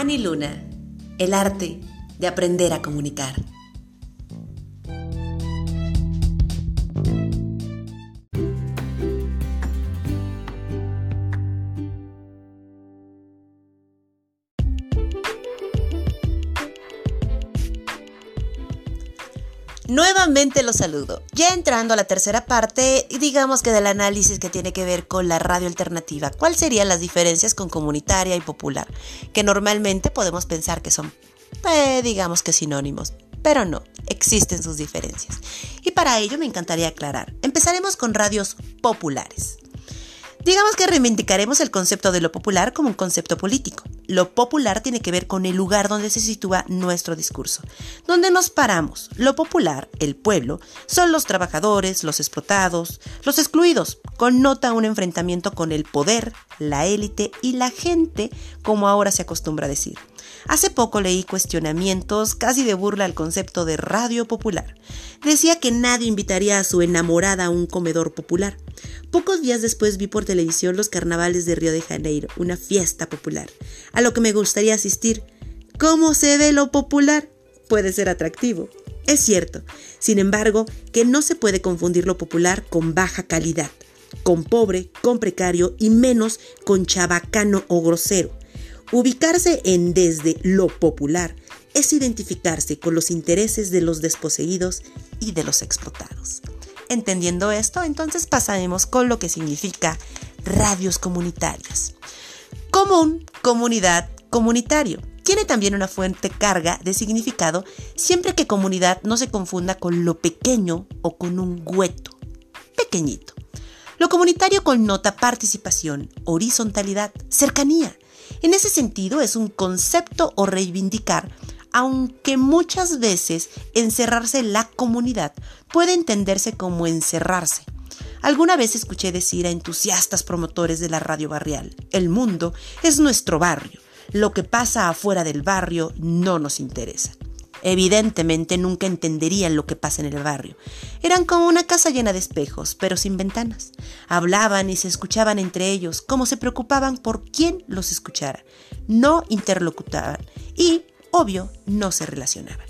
Ani Luna, el arte de aprender a comunicar. Nuevamente los saludo. Ya entrando a la tercera parte, digamos que del análisis que tiene que ver con la radio alternativa, ¿cuáles serían las diferencias con comunitaria y popular? Que normalmente podemos pensar que son, eh, digamos que sinónimos, pero no, existen sus diferencias. Y para ello me encantaría aclarar. Empezaremos con radios populares. Digamos que reivindicaremos el concepto de lo popular como un concepto político. Lo popular tiene que ver con el lugar donde se sitúa nuestro discurso, donde nos paramos. Lo popular, el pueblo, son los trabajadores, los explotados, los excluidos. Connota un enfrentamiento con el poder, la élite y la gente, como ahora se acostumbra a decir. Hace poco leí cuestionamientos casi de burla al concepto de radio popular. Decía que nadie invitaría a su enamorada a un comedor popular. Pocos días después vi por televisión los carnavales de Río de Janeiro, una fiesta popular, a lo que me gustaría asistir. ¿Cómo se ve lo popular? Puede ser atractivo. Es cierto, sin embargo, que no se puede confundir lo popular con baja calidad, con pobre, con precario y menos con chabacano o grosero. Ubicarse en desde lo popular es identificarse con los intereses de los desposeídos y de los explotados. Entendiendo esto, entonces pasaremos con lo que significa radios comunitarias. Común, comunidad, comunitario. Tiene también una fuente carga de significado siempre que comunidad no se confunda con lo pequeño o con un hueto, pequeñito. Lo comunitario connota participación, horizontalidad, cercanía, en ese sentido, es un concepto o reivindicar, aunque muchas veces encerrarse en la comunidad puede entenderse como encerrarse. Alguna vez escuché decir a entusiastas promotores de la radio barrial, el mundo es nuestro barrio, lo que pasa afuera del barrio no nos interesa. Evidentemente nunca entenderían lo que pasa en el barrio. Eran como una casa llena de espejos, pero sin ventanas. Hablaban y se escuchaban entre ellos, como se preocupaban por quién los escuchara. No interlocutaban y, obvio, no se relacionaban.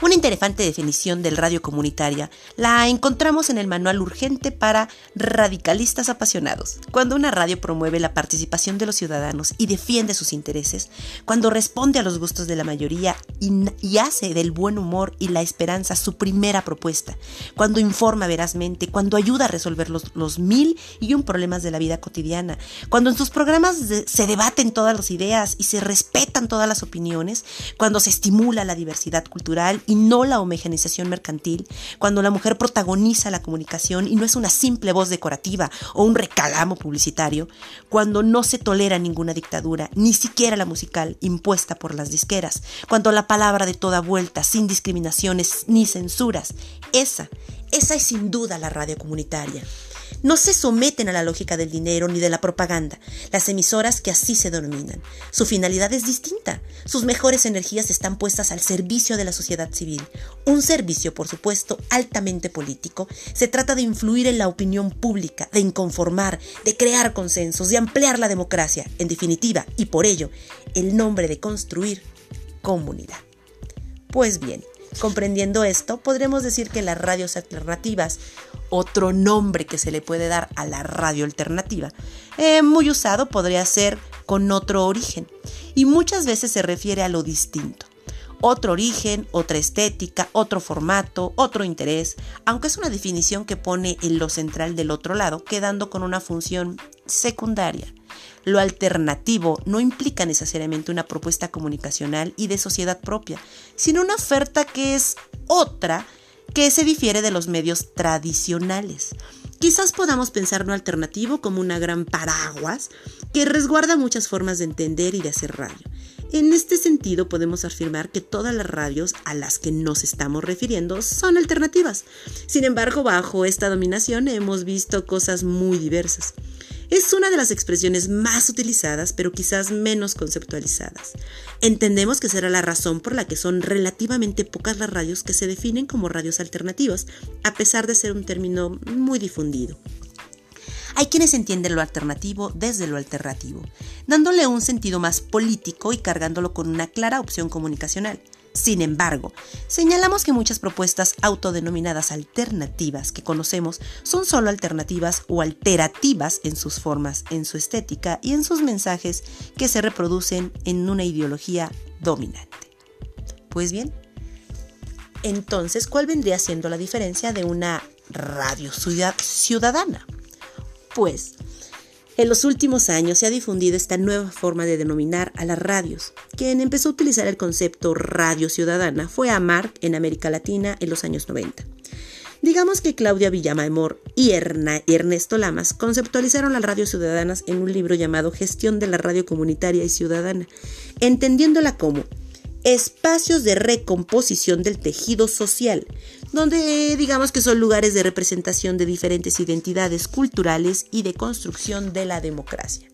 Una interesante definición del radio comunitaria la encontramos en el Manual Urgente para Radicalistas Apasionados. Cuando una radio promueve la participación de los ciudadanos y defiende sus intereses, cuando responde a los gustos de la mayoría y, hace del buen humor y la esperanza su primera propuesta, cuando informa verazmente, cuando ayuda a resolver los, mil y un problemas de la vida cotidiana, cuando en sus programas se debaten todas las ideas y se respetan todas las opiniones, cuando se estimula la diversidad cultural y no la homogeneización mercantil, cuando la mujer protagoniza la comunicación y no es una simple voz decorativa o un recalamo publicitario, cuando no se tolera ninguna dictadura, ni siquiera la musical impuesta por las disqueras, cuando la palabra de toda vuelta, sin discriminaciones ni censuras, esa, esa es sin duda la radio comunitaria no se someten a la lógica del dinero ni de la propaganda, las emisoras que así se denominan. Su finalidad es distinta. Sus mejores energías están puestas al servicio de la sociedad civil. Un servicio, por supuesto, altamente político. Se trata de influir en la opinión pública, de inconformar, de crear consensos, de ampliar la democracia. En definitiva, y por ello, el nombre de construir comunidad. Pues bien, Comprendiendo esto, podremos decir que las radios alternativas, otro nombre que se le puede dar a la radio alternativa, eh, muy usado podría ser con otro origen, y muchas veces se refiere a lo distinto. Otro origen, otra estética, otro formato, otro interés, aunque es una definición que pone en lo central del otro lado, quedando con una función secundaria. Lo alternativo no implica necesariamente una propuesta comunicacional y de sociedad propia, sino una oferta que es otra que se difiere de los medios tradicionales. Quizás podamos pensar lo alternativo como una gran paraguas que resguarda muchas formas de entender y de hacer radio. En este sentido podemos afirmar que todas las radios a las que nos estamos refiriendo son alternativas. Sin embargo, bajo esta dominación hemos visto cosas muy diversas. Es una de las expresiones más utilizadas, pero quizás menos conceptualizadas. Entendemos que será la razón por la que son relativamente pocas las radios que se definen como radios alternativas, a pesar de ser un término muy difundido. Hay quienes entienden lo alternativo desde lo alternativo, dándole un sentido más político y cargándolo con una clara opción comunicacional. Sin embargo, señalamos que muchas propuestas autodenominadas alternativas que conocemos son solo alternativas o alterativas en sus formas, en su estética y en sus mensajes que se reproducen en una ideología dominante. Pues bien, entonces, ¿cuál vendría siendo la diferencia de una radio ciudadana? Pues, en los últimos años se ha difundido esta nueva forma de denominar a las radios. Quien empezó a utilizar el concepto radio ciudadana fue Amark en América Latina en los años 90. Digamos que Claudia Villamaemor y Ernesto Lamas conceptualizaron las radios ciudadanas en un libro llamado Gestión de la Radio Comunitaria y Ciudadana, entendiéndola como espacios de recomposición del tejido social, donde digamos que son lugares de representación de diferentes identidades culturales y de construcción de la democracia.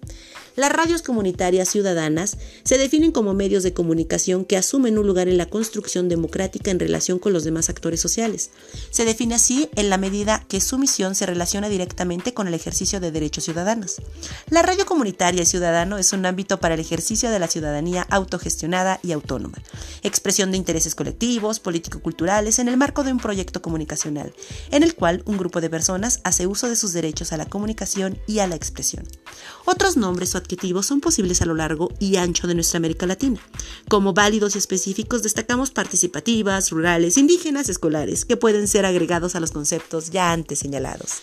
Las radios comunitarias ciudadanas se definen como medios de comunicación que asumen un lugar en la construcción democrática en relación con los demás actores sociales. Se define así en la medida que su misión se relaciona directamente con el ejercicio de derechos ciudadanos. La radio comunitaria y ciudadano es un ámbito para el ejercicio de la ciudadanía autogestionada y autónoma, expresión de intereses colectivos, político-culturales en el marco de un proyecto comunicacional, en el cual un grupo de personas hace uso de sus derechos a la comunicación y a la expresión. Otros nombres o adjetivos son posibles a lo largo y ancho de nuestra América Latina. Como válidos y específicos destacamos participativas, rurales, indígenas, escolares, que pueden ser agregados a los conceptos ya antes señalados.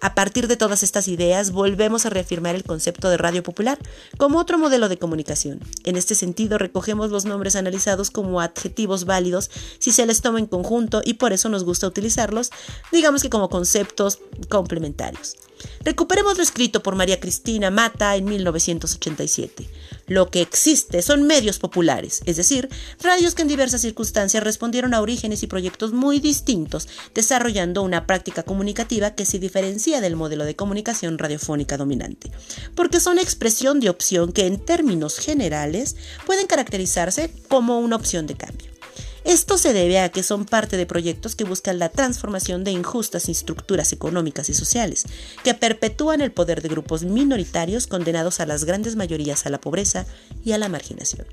A partir de todas estas ideas, volvemos a reafirmar el concepto de radio popular como otro modelo de comunicación. En este sentido, recogemos los nombres analizados como adjetivos válidos si se les toma en conjunto y por eso nos gusta utilizarlos, digamos que como conceptos complementarios. Recuperemos lo escrito por María Cristina Mata en 1987. Lo que existe son medios populares, es decir, radios que en diversas circunstancias respondieron a orígenes y proyectos muy distintos, desarrollando una práctica comunicativa que se diferencia del modelo de comunicación radiofónica dominante, porque son expresión de opción que en términos generales pueden caracterizarse como una opción de cambio. Esto se debe a que son parte de proyectos que buscan la transformación de injustas estructuras económicas y sociales, que perpetúan el poder de grupos minoritarios condenados a las grandes mayorías a la pobreza y a la marginación.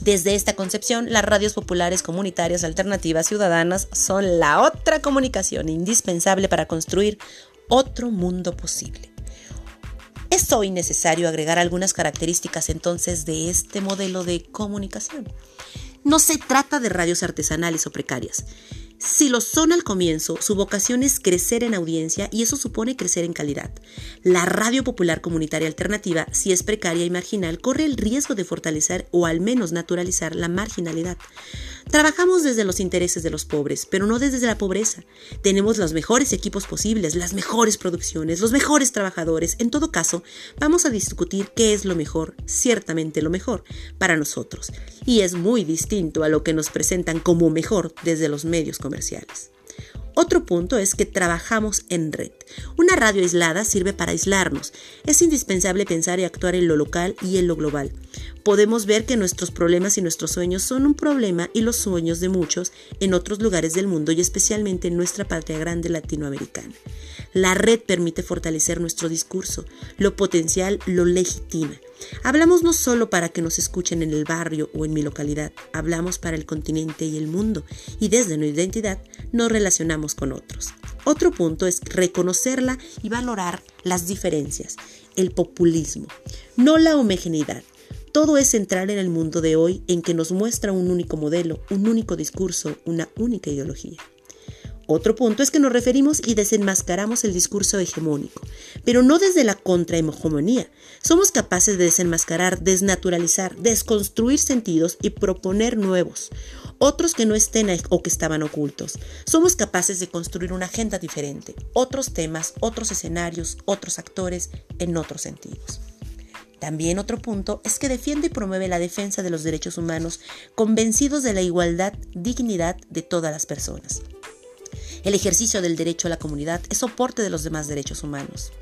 Desde esta concepción, las radios populares comunitarias alternativas ciudadanas son la otra comunicación indispensable para construir otro mundo posible. Es hoy necesario agregar algunas características entonces de este modelo de comunicación. No se trata de radios artesanales o precarias. Si lo son al comienzo, su vocación es crecer en audiencia y eso supone crecer en calidad. La radio popular comunitaria alternativa, si es precaria y marginal, corre el riesgo de fortalecer o al menos naturalizar la marginalidad. Trabajamos desde los intereses de los pobres, pero no desde la pobreza. Tenemos los mejores equipos posibles, las mejores producciones, los mejores trabajadores. En todo caso, vamos a discutir qué es lo mejor, ciertamente lo mejor, para nosotros. Y es muy distinto a lo que nos presentan como mejor desde los medios comerciales. Otro punto es que trabajamos en red. Una radio aislada sirve para aislarnos. Es indispensable pensar y actuar en lo local y en lo global. Podemos ver que nuestros problemas y nuestros sueños son un problema y los sueños de muchos en otros lugares del mundo y especialmente en nuestra patria grande latinoamericana. La red permite fortalecer nuestro discurso, lo potencial lo legitima. Hablamos no solo para que nos escuchen en el barrio o en mi localidad, hablamos para el continente y el mundo, y desde nuestra identidad nos relacionamos con otros. Otro punto es reconocerla y valorar las diferencias, el populismo, no la homogeneidad. Todo es central en el mundo de hoy en que nos muestra un único modelo, un único discurso, una única ideología. Otro punto es que nos referimos y desenmascaramos el discurso hegemónico, pero no desde la contrahegemonía. Somos capaces de desenmascarar, desnaturalizar, desconstruir sentidos y proponer nuevos, otros que no estén o que estaban ocultos. Somos capaces de construir una agenda diferente, otros temas, otros escenarios, otros actores en otros sentidos. También otro punto es que defiende y promueve la defensa de los derechos humanos, convencidos de la igualdad, dignidad de todas las personas. El ejercicio del derecho a la comunidad es soporte de los demás derechos humanos.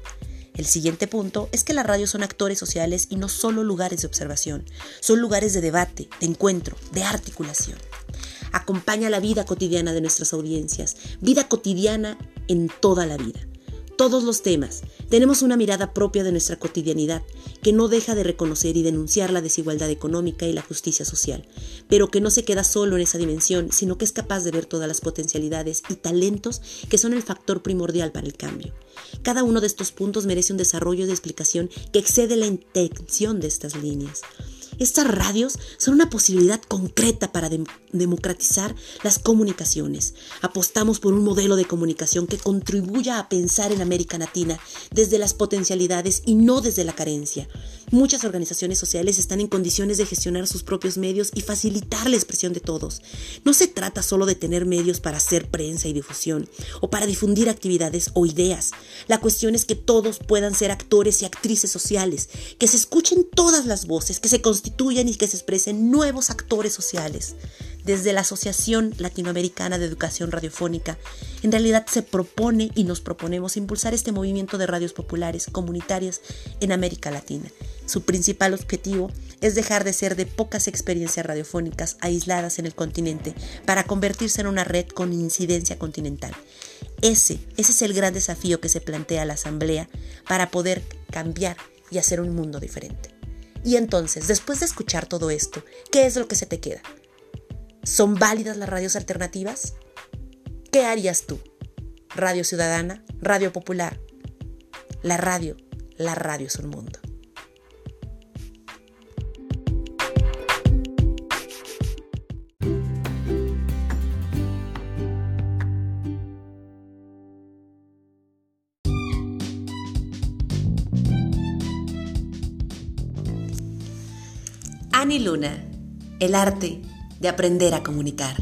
El siguiente punto es que las radios son actores sociales y no solo lugares de observación, son lugares de debate, de encuentro, de articulación. Acompaña la vida cotidiana de nuestras audiencias, vida cotidiana en toda la vida. Todos los temas. Tenemos una mirada propia de nuestra cotidianidad, que no deja de reconocer y denunciar la desigualdad económica y la justicia social, pero que no se queda solo en esa dimensión, sino que es capaz de ver todas las potencialidades y talentos que son el factor primordial para el cambio. Cada uno de estos puntos merece un desarrollo de explicación que excede la intención de estas líneas. Estas radios son una posibilidad concreta para democratizar las comunicaciones. Apostamos por un modelo de comunicación que contribuya a pensar en América Latina desde las potencialidades y no desde la carencia. Muchas organizaciones sociales están en condiciones de gestionar sus propios medios y facilitar la expresión de todos. No se trata solo de tener medios para hacer prensa y difusión o para difundir actividades o ideas. La cuestión es que todos puedan ser actores y actrices sociales, que se escuchen todas las voces, que se constituyan y que se expresen nuevos actores sociales. Desde la Asociación Latinoamericana de Educación Radiofónica, en realidad se propone y nos proponemos impulsar este movimiento de radios populares comunitarias en América Latina. Su principal objetivo es dejar de ser de pocas experiencias radiofónicas aisladas en el continente para convertirse en una red con incidencia continental. Ese, ese es el gran desafío que se plantea la Asamblea para poder cambiar y hacer un mundo diferente. Y entonces, después de escuchar todo esto, ¿qué es lo que se te queda? ¿Son válidas las radios alternativas? ¿Qué harías tú? Radio Ciudadana, Radio Popular. La radio, la radio es un mundo. Ani Luna, el arte de aprender a comunicar.